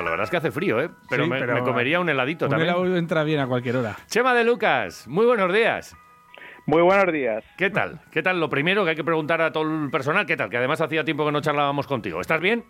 Pues la verdad es que hace frío, ¿eh? Pero, Sí, me, pero me comería un heladito Un también. helado entra bien a cualquier hora. Chema de Lucas, muy buenos días. Muy buenos días. ¿Qué tal? ¿Qué tal? Lo primero que hay que preguntar a todo el personal, ¿qué tal? Que además hacía tiempo que no charlábamos contigo. ¿Estás bien?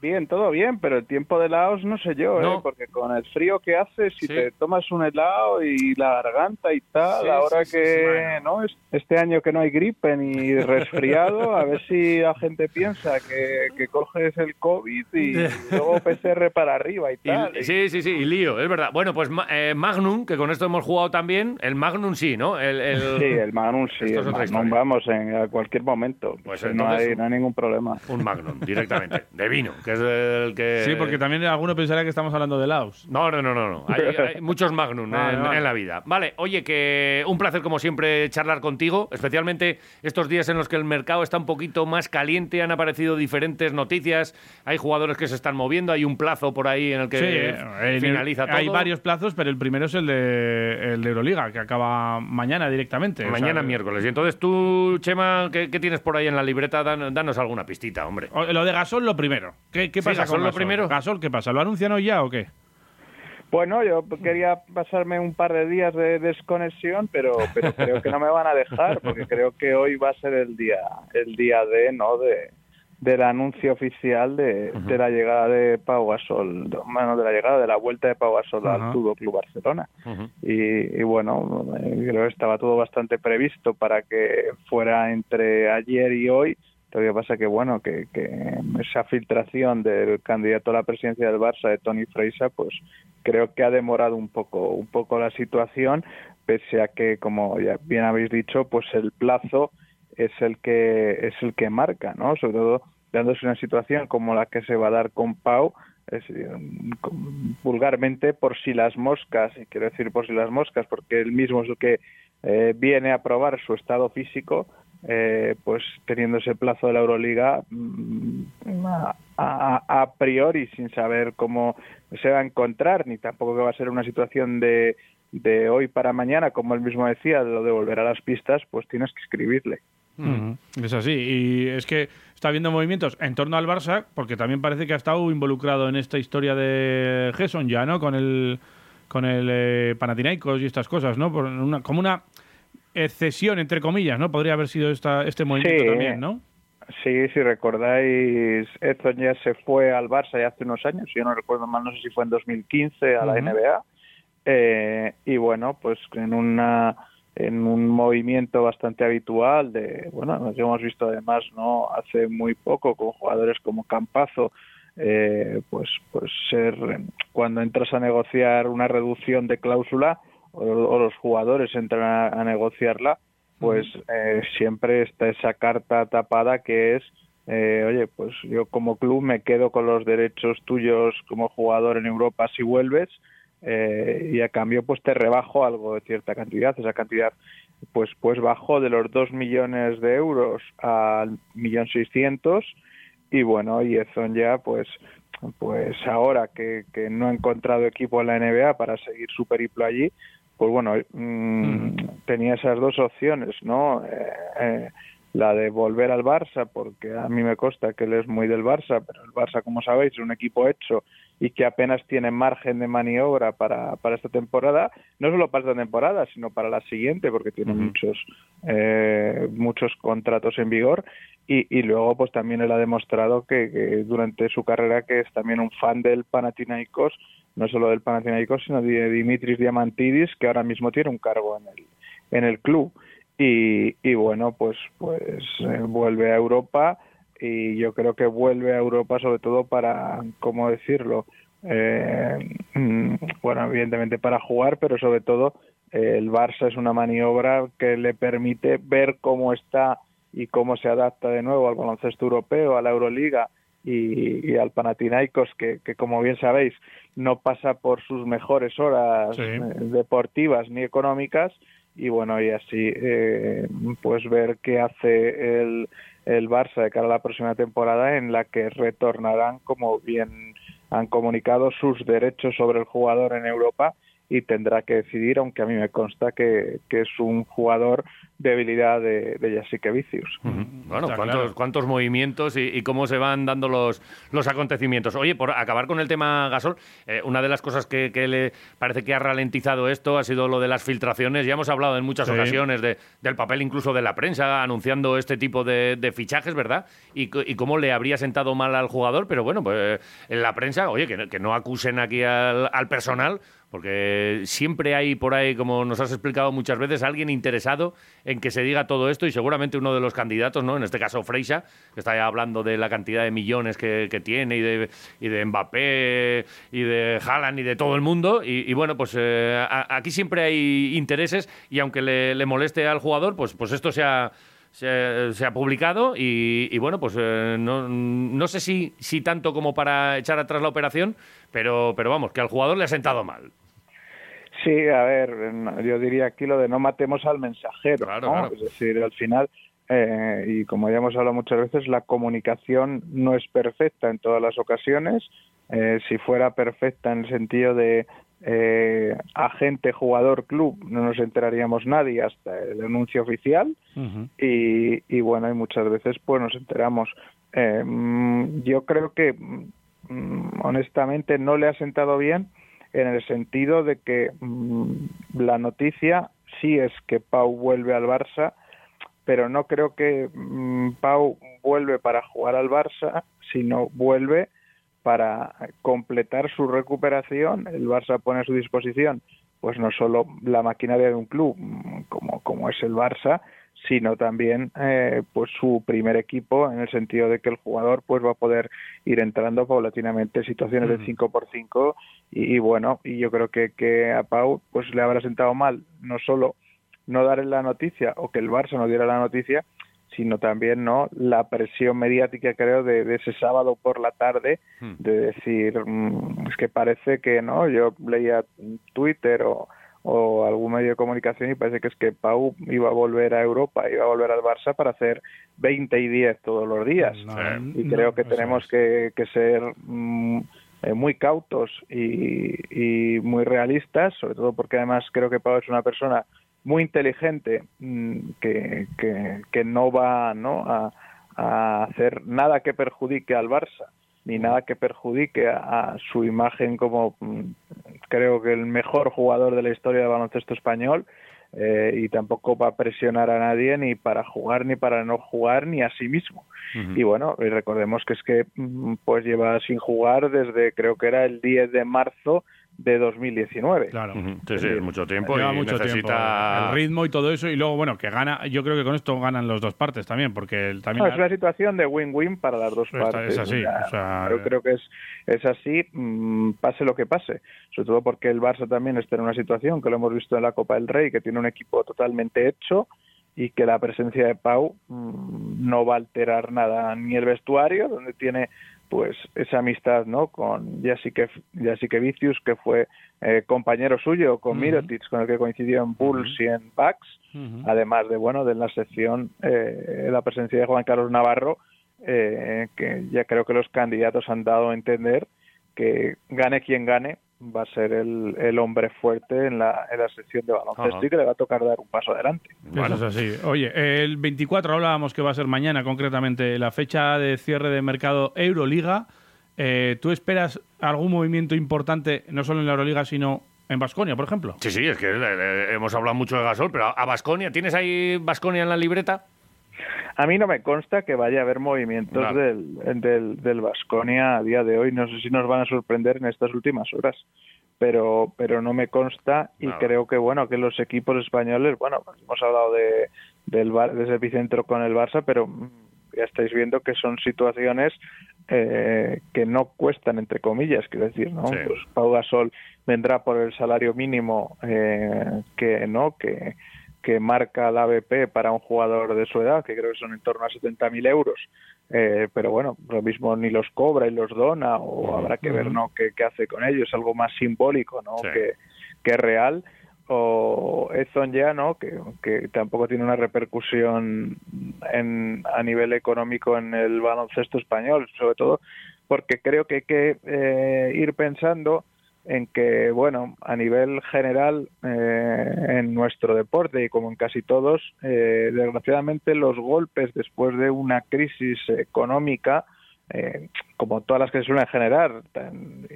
Bien, todo bien, pero el tiempo de helados no sé yo, No. ¿eh? porque con el frío que hace, si Sí. te tomas un helado y la garganta y tal, Sí, ahora sí, que no Es- este año que no hay gripe ni resfriado, a ver si la gente piensa que, que coges el COVID y luego PCR para arriba y tal. y- sí, sí, sí, y lío, es verdad. Bueno, pues eh, Magnum, que con esto hemos jugado también, el Magnum sí, ¿no? El, el- Sí, el Magnum sí, el Magnum, vamos, en a cualquier momento. Pues no, entonces- hay, no hay ningún problema. Un Magnum, directamente, de vino, que es el que... Sí, porque también alguno pensará que estamos hablando de helados. No, no, no, no. no. Hay, hay muchos Magnum en, la vida. Vale, oye, que un placer como siempre charlar contigo, especialmente estos días en los que el mercado está un poquito más caliente, han aparecido diferentes noticias, hay jugadores que se están moviendo, hay un plazo por ahí en el que Sí, en- finaliza todo. Hay varios plazos, pero el primero es el de, el de Euroliga, que acaba mañana directamente. O Mañana sea, miércoles. Y entonces tú, Chema, ¿qué, qué tienes por ahí en la libreta? Dan- danos alguna pistita, hombre. Lo de Gasol, lo primero. ¿Qué, qué Sí, pasa Gasol con lo Gasol? primero. Gasol, ¿qué pasa? ¿Lo anuncian hoy ya o qué? Bueno, yo quería pasarme un par de días de desconexión, pero, pero creo que no me van a dejar, porque creo que hoy va a ser el día, el día de, ¿no? De, del anuncio oficial de, de la llegada de Pau Gasol, de- bueno, de la llegada de la vuelta de Pau Gasol Ajá. al Fútbol Club Barcelona. Y, y bueno, eh, creo que estaba todo bastante previsto para que fuera entre ayer y hoy. Lo que pasa que, bueno, que, que esa filtración del candidato a la presidencia del Barça, de Tony Freisa, pues creo que ha demorado un poco, un poco la situación, pese a que, como ya bien habéis dicho, pues el plazo es el que es el que marca, ¿no? Sobre todo dándose una situación como la que se va a dar con Pau, vulgarmente por si las moscas, y quiero decir por si las moscas, porque él mismo es el que eh, viene a probar su estado físico, eh, pues teniendo ese plazo de la Euroliga mm, a, priori sin saber cómo se va a encontrar, ni tampoco que va a ser una situación de, de hoy para mañana, como él mismo decía, de lo de volver a las pistas, pues tienes que escribirle. Ujú. Es así. Y es que está habiendo movimientos en torno al Barça, porque también parece que ha estado involucrado en esta historia de Gerson ya, ¿no? Con el, con el eh, Panathinaikos y estas cosas, ¿no? Por una, como una excesión, entre comillas, ¿no? Podría haber sido esta, este movimiento Sí. también, ¿no? Sí, si recordáis, Edson ya se fue al Barça ya hace unos años, si yo no recuerdo mal, no sé si fue en 2015 a la Ujú. NBA. Eh, y bueno, pues en una en un movimiento bastante habitual de, bueno, nos hemos visto además no hace muy poco con jugadores como Campazo, eh, pues pues ser cuando entras a negociar una reducción de cláusula o, o los jugadores entran a, a negociarla, pues eh, siempre está esa carta tapada que es eh, oye, pues yo como club me quedo con los derechos tuyos como jugador en Europa si vuelves eh, y a cambio pues te rebajo algo de cierta cantidad, esa cantidad pues pues bajó de los 2 millones de euros al millón seiscientos y bueno, y Ezon ya pues pues ahora que, que no ha encontrado equipo en la NBA para seguir su periplo allí, pues bueno, mm, tenía esas dos opciones, ¿no? Eh, eh, la de volver al Barça, porque a mí me consta que él es muy del Barça, pero el Barça, como sabéis, es un equipo hecho y que apenas tiene margen de maniobra para, para esta temporada, no solo para esta temporada, sino para la siguiente, porque tiene muchos, eh, muchos contratos en vigor. Y, y luego, pues también él ha demostrado que, que durante su carrera que es también un fan del Panathinaikos, no solo del Panathinaikos, sino de Dimitris Diamantidis, que ahora mismo tiene un cargo en el, en el club. Y, y bueno, pues, pues eh, vuelve a Europa y yo creo que vuelve a Europa sobre todo para, ¿cómo decirlo? Eh, mm, bueno, evidentemente para jugar, pero sobre todo el Barça es una maniobra que le permite ver cómo está y cómo se adapta de nuevo al baloncesto europeo, a la Euroliga y, al Panathinaikos, que, que, como bien sabéis no pasa por sus mejores horas eh, deportivas ni económicas y bueno y así eh, pues ver qué hace el, el Barça de cara a la próxima temporada en la que retornarán como bien han comunicado sus derechos sobre el jugador en Europa y tendrá que decidir, aunque a mí me consta que, que es un jugador de habilidad de, de Vicius. Bueno, ¿cuántos, cuántos movimientos y, cómo se van dando los, los acontecimientos. Oye, por acabar con el tema Gasol, eh, una de las cosas que, que, le parece que ha ralentizado esto ha sido lo de las filtraciones. Ya hemos hablado en muchas ocasiones de, del papel incluso de la prensa anunciando este tipo de, de fichajes, ¿verdad? Y, y, cómo le habría sentado mal al jugador, pero bueno, pues en la prensa, oye, que, que no acusen aquí al, al personal porque siempre hay por ahí, como nos has explicado muchas veces, alguien interesado en que se diga todo esto y seguramente uno de los candidatos, ¿no? En este caso Freixa, que está hablando de la cantidad de millones que, tiene y de, y de Mbappé y de Haaland y de todo el mundo. Y, bueno, pues eh, aquí siempre hay intereses y aunque le, moleste al jugador, pues, pues esto se ha, se, ha publicado y, bueno, pues eh, no, no, sé si, si tanto como para echar atrás la operación, pero, pero vamos, que al jugador le ha sentado mal. Sí, a ver, yo diría aquí lo de no matemos al mensajero, Es decir, al final, eh, y como ya hemos hablado muchas veces, la comunicación no es perfecta en todas las ocasiones. Eh, si fuera perfecta en el sentido de eh, agente, jugador, club, no nos enteraríamos nadie hasta el anuncio oficial. y, y, bueno, y muchas veces pues nos enteramos. Eh, mm, yo creo que mm, honestamente no le ha sentado bien en el sentido de que mm, la noticia sí es que Pau vuelve al Barça, pero no creo que Pau vuelve para jugar al Barça, sino vuelve para completar su recuperación. El Barça pone a su disposición pues no solo la maquinaria de un club mm, como, como es el Barça, sino también eh, pues su primer equipo en el sentido de que el jugador pues va a poder ir entrando paulatinamente en situaciones de 5 por 5 y, bueno y yo creo que, que a Pau pues le habrá sentado mal no solo no darle la noticia o que el Barça no diera la noticia sino también no la presión mediática creo de, ese sábado por la tarde hmm. de decir mm, es que parece que no yo leía Twitter o o algún medio de comunicación y parece que es que Pau iba a volver a Europa, iba a volver al Barça para hacer 20 y 10 todos los días. y creo que tenemos que, ser mm, eh, muy cautos y, muy realistas, sobre todo porque además creo que Pau es una persona muy inteligente mm, que, que, no va ¿no? a hacer nada que perjudique al Barça ni nada que perjudique a, su imagen como mm, creo que el mejor jugador de la historia del baloncesto español eh, y tampoco va a presionar a nadie ni para jugar ni para no jugar ni a sí mismo. Y bueno, y recordemos que es que mm, pues lleva sin jugar desde creo que era el 10 de marzo de 2019. Claro, sí, sí, mucho tiempo y mucho necesita el ritmo y todo eso y luego bueno que gana. Yo creo que con esto ganan las dos partes también porque también es una situación de win-win para las dos partes. Es así. yo creo que es es así, mm, pase lo que pase. Sobre todo porque el Barça también está en una situación que lo hemos visto en la Copa del Rey, que tiene un equipo totalmente hecho y que la presencia de Pau mm, no va a alterar nada ni el vestuario donde tiene pues esa amistad no con Jessica, Jessica Vicius que fue eh, compañero suyo con uh con el que coincidió en Bulls y en Bucks además de bueno de la sección eh, la presencia de Juan Carlos Navarro eh, que ya creo que los candidatos han dado a entender que gane quien gane va a ser el, el hombre fuerte en la, en la sección de baloncesto y que le va a tocar dar un paso adelante. Bueno, es así. Oye, el 24 hablábamos que va a ser mañana concretamente la fecha de cierre de mercado Euroliga. Eh, ¿Tú esperas algún movimiento importante, no solo en la Euroliga, sino en Basconia, por ejemplo? Sí, sí, es que eh, hemos hablado mucho de Gasol, pero a Basconia, ¿tienes ahí Basconia en la libreta? A mí no me consta que vaya a haber movimientos del, del, del Vasconia a día de hoy. No sé si nos van a sorprender en estas últimas horas, pero, pero no me consta y creo que bueno que los equipos españoles, bueno, pues hemos hablado de, del bar, de ese epicentro con el Barça, pero ya estáis viendo que son situaciones eh, que no cuestan, entre comillas, quiero decir, ¿no? Sí. Pues Pau Gasol vendrá por el salario mínimo eh, que, ¿no? Que, que marca la ABP para un jugador de su edad, que creo que son en torno a 70.000 euros. Eh, pero bueno, lo mismo ni los cobra y los dona, o habrá que ver ¿no? qué, qué hace con ellos, algo más simbólico ¿no? Sí. que, que real. O Edson ya, ¿no? que, que tampoco tiene una repercusión en, a nivel económico en el baloncesto español, sobre todo porque creo que hay que eh, ir pensando en que, bueno, a nivel general eh, en nuestro deporte y como en casi todos, eh, desgraciadamente los golpes después de una crisis económica, eh, como todas las que se suelen generar, tan-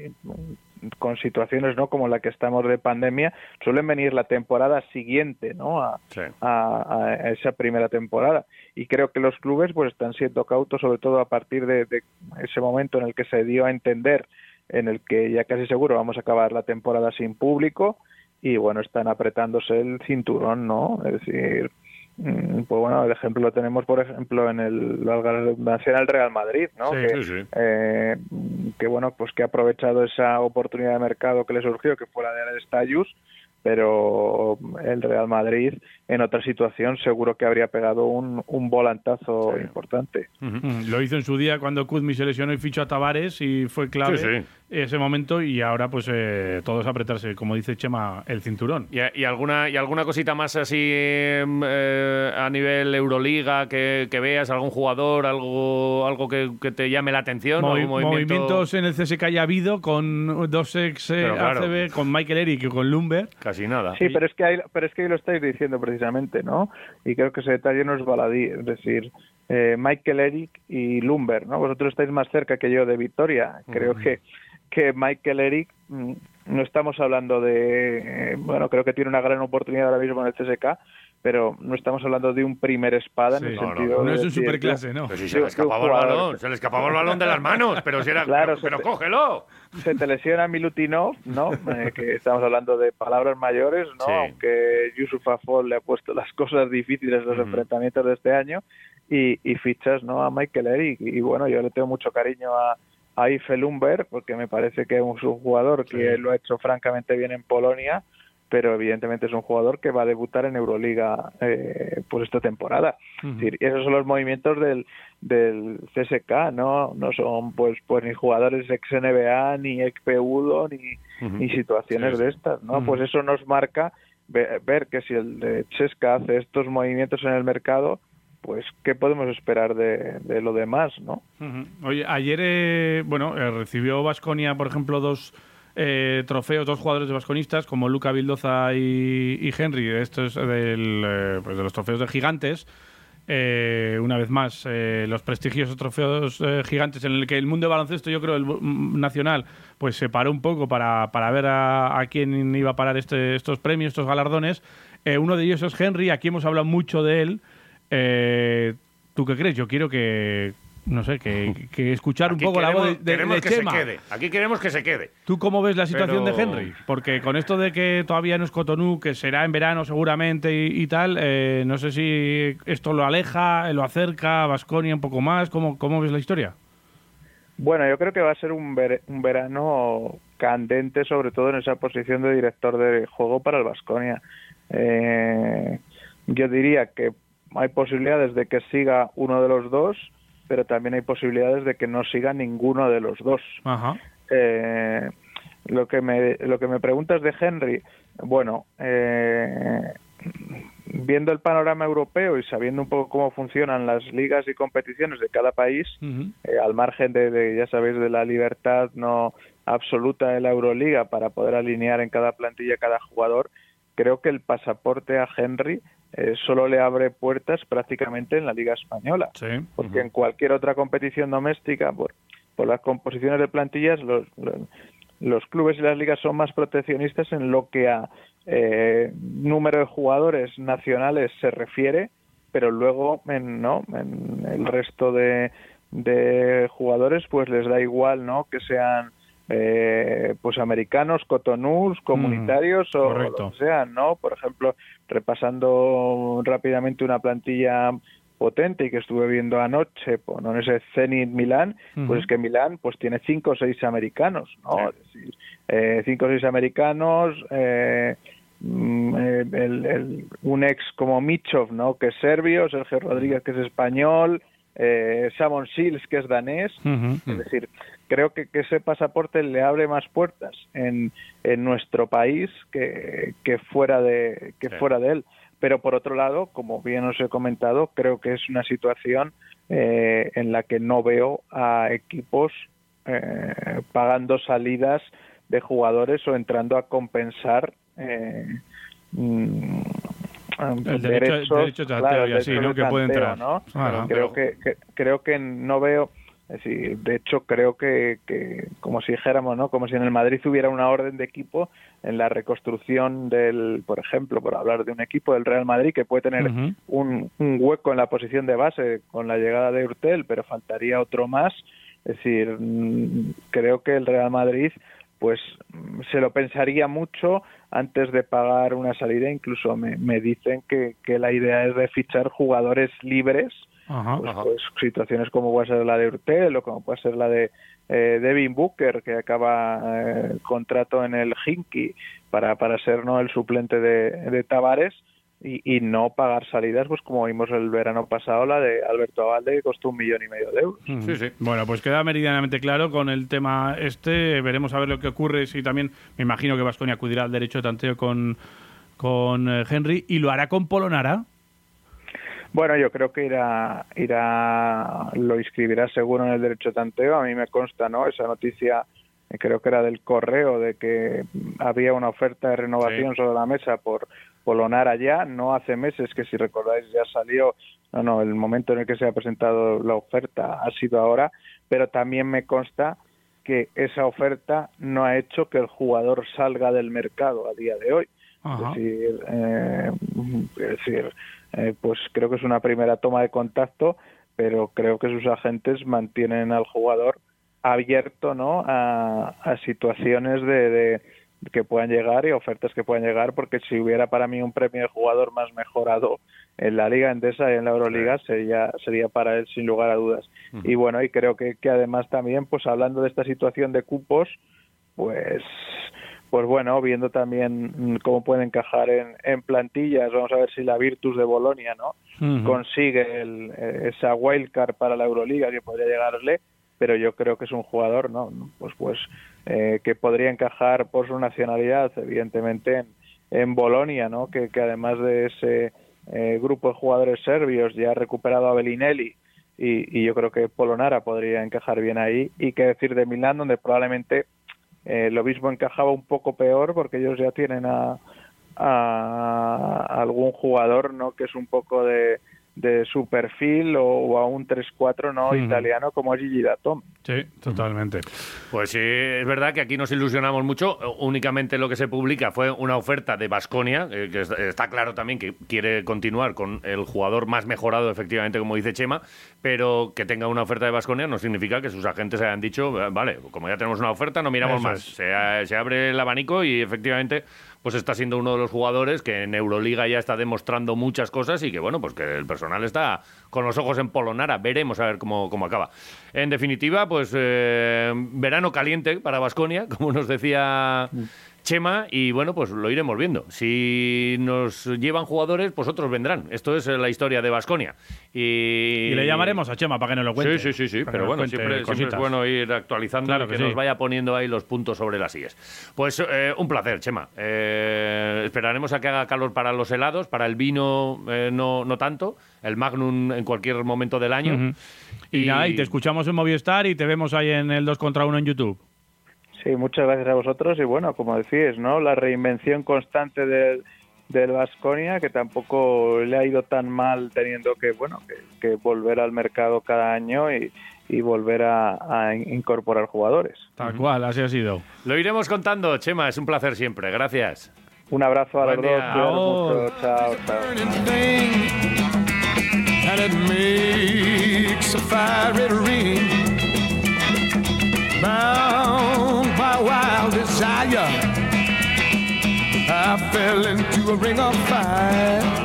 con situaciones no como la que estamos de pandemia, suelen venir la temporada siguiente, ¿no? A, Sí. a, a esa primera temporada. Y creo que los clubes pues están siendo cautos, sobre todo a partir de, de ese momento en el que se dio a entender, en el que ya casi seguro vamos a acabar la temporada sin público y bueno, están apretándose el cinturón, ¿no? Es decir, mm, pues bueno, el ejemplo lo tenemos, por ejemplo, en el, la redundancia, en el Real Madrid, ¿no? Sí, que, sí, sí. eh, que bueno, pues que ha aprovechado esa oportunidad de mercado que le surgió, que fue la de Stayus, pero el Real Madrid en otra situación seguro que habría pegado un, un volantazo Sí. importante. Mm, Lo hizo en su día cuando Kuzmi se lesionó y fichó a Tavares y fue clave Sí, sí. ese momento y ahora pues eh, todos apretarse, como dice Chema, el cinturón. ¿Y, y alguna, ¿Y alguna cosita más así em, eh, a nivel Euroliga que, que veas? ¿Algún jugador? ¿Algo, algo que, que te llame la atención? Movi- ¿Algún movimiento? Movimientos en el CSK ya ha habido con dos ex eh, claro. ACB, con Michael Eric y con Lumber. Casi nada. Sí, pero es que ahí, pero es que ahí lo estáis diciendo precisamente, ¿no? Y creo que ese detalle no es baladí, es decir, eh, Michael Eric y Lumber, ¿no? Vosotros estáis más cerca que yo de Victoria. Creo que que Michael Eric mm, no estamos hablando de, eh, bueno, creo que tiene una gran oportunidad ahora mismo en el CSK, pero no estamos hablando de un primer espada en el No, no, sentido no de es un decir, superclase, ¿no? Pero si de- se le escapaba el balón, se le escapaba el balón de las manos, pero si era, Claro, pero, pero se te- cógelo. se te lesiona Milutinov, ¿no? Eh, que estamos hablando de palabras mayores, ¿no? Sí. Aunque Yusuf Afol le ha puesto las cosas difíciles los Ujú. enfrentamientos de este año y, y fichas, ¿no? A Michael Eric y bueno, yo le tengo mucho cariño a a Ife Lumber porque me parece que es un jugador que lo ha hecho francamente bien en Polonia pero evidentemente es un jugador que va a debutar en Euroliga eh, pues esta temporada. Es decir, esos son los movimientos del, del CSK, ¿no? No son pues pues ni jugadores ex NBA, ni ex Udo, ni, situaciones Sí, de estas, ¿no? Pues eso nos marca ve- ver que si el de Chesca hace estos movimientos en el mercado, pues qué podemos esperar de, de lo demás, ¿no? Oye, ayer, eh, bueno, eh, recibió Vasconia, por ejemplo, dos eh, trofeos, dos jugadores de vasconistas, como Luca Vildoza y, Henry, estos del, eh, pues de los trofeos de gigantes. Eh, una vez más, eh, los prestigiosos trofeos gigantes en el que el mundo de baloncesto, yo creo, el mm, nacional, pues se paró un poco para, para ver a, quién iba a parar este, estos premios, estos galardones. Uno de ellos es Henry, aquí hemos hablado mucho de él. ¿Tú qué crees? Yo quiero que, no sé, que, que escuchar un poco la voz de, queremos- de- queremos de que Chema. se quede. Aquí queremos que se quede. ¿Tú cómo ves la situación Pero- de Henry? Porque con esto de que todavía no es Cotonou, que será en verano seguramente y, y tal, eh, no sé si esto lo aleja, eh, lo acerca a Vasconia un poco más. ¿Cómo, ¿Cómo ves la historia? Bueno, yo creo que va a ser un, ver- un verano candente, sobre todo en esa posición de director de juego para el Vasconia. yo diría que hay posibilidades de que siga uno de los dos, pero también hay posibilidades de que no siga ninguno de los dos. Ajá. Eh, lo que me lo que me preguntas de Henry, bueno, eh, viendo el panorama europeo y sabiendo un poco cómo funcionan las ligas y competiciones de cada país, eh, al margen de, de, ya sabéis, de la libertad no absoluta de la Euroliga para poder alinear en cada plantilla cada jugador, creo que el pasaporte a Henry eh, solo le abre puertas prácticamente en la Liga Española Sí. porque en cualquier otra competición doméstica, por, por las composiciones de plantillas, los, los, los clubes y las ligas son más proteccionistas en lo que a eh, número de jugadores nacionales se refiere, pero luego en, ¿no? en el resto de, de jugadores pues les da igual no que sean eh, pues americanos, cotonús, comunitarios o correcto. lo que sean, ¿no? Por ejemplo, repasando rápidamente una plantilla potente y que estuve viendo anoche pues, ¿no? en ese Zenit Milán, pues es que Milán pues tiene cinco o seis americanos, ¿no? Es decir, eh, cinco o seis americanos, eh, mm, eh, el, el- un ex como Michov, ¿no? Que es serbio, Sergio Rodríguez, que es español, eh, Samon Shields, que es danés, es decir, creo que, que ese pasaporte le abre más puertas en, en nuestro país que, que fuera de que Sí. fuera de él. Pero por otro lado, como bien os he comentado, creo que es una situación eh, en la que no veo a equipos eh, pagando salidas de jugadores o entrando a compensar eh, mm, El derecho- derecho de tanteo claro, y así, derecho ¿no? Que puede entrar. ¿no? Claro. creo que, que- creo que no veo es decir, de hecho creo que, que como si dijéramos no como si en el Madrid hubiera una orden de equipo en la reconstrucción del por ejemplo por hablar de un equipo del Real Madrid que puede tener un, un hueco en la posición de base con la llegada de Urtel pero faltaría otro más es decir mm, creo que el Real Madrid pues se lo pensaría mucho antes de pagar una salida incluso me, me dicen que, que la idea es de fichar jugadores libres Ajá. pues, Ajá. pues, situaciones como puede ser la de Urtel o como puede ser la de eh, Devin Booker que acaba eh, contrato en el Hinky para, para ser no el suplente de, de Tavares y, y no pagar salidas pues como vimos el verano pasado la de Alberto Avalde que costó un millón y medio de euros. Sí, sí. Bueno, pues queda meridianamente claro con el tema este. Veremos a ver lo que ocurre. Si también me imagino que Vasconia acudirá al derecho de tanteo con, con eh, Henry y lo hará con Polonara. Bueno, yo creo que irá, irá, lo inscribirá seguro en el derecho de tanteo. A mí me consta, ¿no? Esa noticia, eh, creo que era del correo, de que había una oferta de renovación Sí. sobre la mesa por Polonara ya, no hace meses, que si recordáis ya salió, no, no, el momento en el que se ha presentado la oferta ha sido ahora, pero también me consta que esa oferta no ha hecho que el jugador salga del mercado a día de hoy. Ajá. Es decir, eh, es decir eh, pues creo que es una primera toma de contacto, pero creo que sus agentes mantienen al jugador abierto ¿no? a, a situaciones de, de- que puedan llegar y ofertas que puedan llegar, porque si hubiera para mí un premio de jugador más mejorado en la Liga Endesa y en la Euroliga sería sería para él sin lugar a dudas. Y bueno, y creo que, que además también, pues hablando de esta situación de cupos, pues pues bueno, viendo también cómo puede encajar en, en plantillas, vamos a ver si la Virtus de Bolonia, ¿no? Consigue el, eh, esa wildcard para la Euroliga que podría llegarle, pero yo creo que es un jugador, ¿no? Pues pues eh, que podría encajar por su nacionalidad, evidentemente en, en Bolonia, ¿no? Que, que además de ese eh, grupo de jugadores serbios ya ha recuperado a Bellinelli y, yo creo que Polonara podría encajar bien ahí y qué decir de Milán donde probablemente eh, lo mismo encajaba un poco peor porque ellos ya tienen a, a algún jugador no que es un poco de, de su perfil o, o a un 3-4 no italiano como es Gigi Datome. Sí, totalmente. Pues sí, es verdad que aquí nos ilusionamos mucho. Únicamente lo que se publica fue una oferta de Basconia, que es- está claro también que quiere continuar con el jugador más mejorado, efectivamente, como dice Chema, pero que tenga una oferta de Basconia no significa que sus agentes hayan dicho, "Eh, vale, como ya tenemos una oferta, no miramos Eso más. se abre el abanico y efectivamente pues está siendo uno de los jugadores que en Euroliga ya está demostrando muchas cosas y que bueno, pues que el personal está con los ojos en Polonara. Veremos a ver cómo, cómo acaba. En definitiva, pues eh, verano caliente para Basconia, como nos decía Chema, y bueno, pues lo iremos viendo. Si nos llevan jugadores, pues otros vendrán. Esto es eh, la historia de Basconia. Y, Y le llamaremos a Chema para que nos lo cuente. Sí, sí, sí, sí. Pero bueno, siempre, siempre es bueno ir actualizando Claro que, nos vaya poniendo ahí los puntos sobre las sillas. Pues eh, un placer, Chema. Eh, esperaremos a que haga calor para los helados, para el vino eh, no, no tanto, el Magnum en cualquier momento del año. Y, nada, y te escuchamos en Movistar y te vemos ahí en el 2 contra 1 en YouTube. Sí, muchas gracias a vosotros y bueno, como decís, ¿no? La reinvención constante del del Vasconia que tampoco le ha ido tan mal teniendo que bueno que, que volver al mercado cada año y, y volver a, a incorporar jugadores. Tal cual, así ha sido. Lo iremos contando, Chema. Es un placer siempre. Gracias. Un abrazo a Buen los dos, día. mucho, chao, chao. my wild desire. I fell into a ring of fire.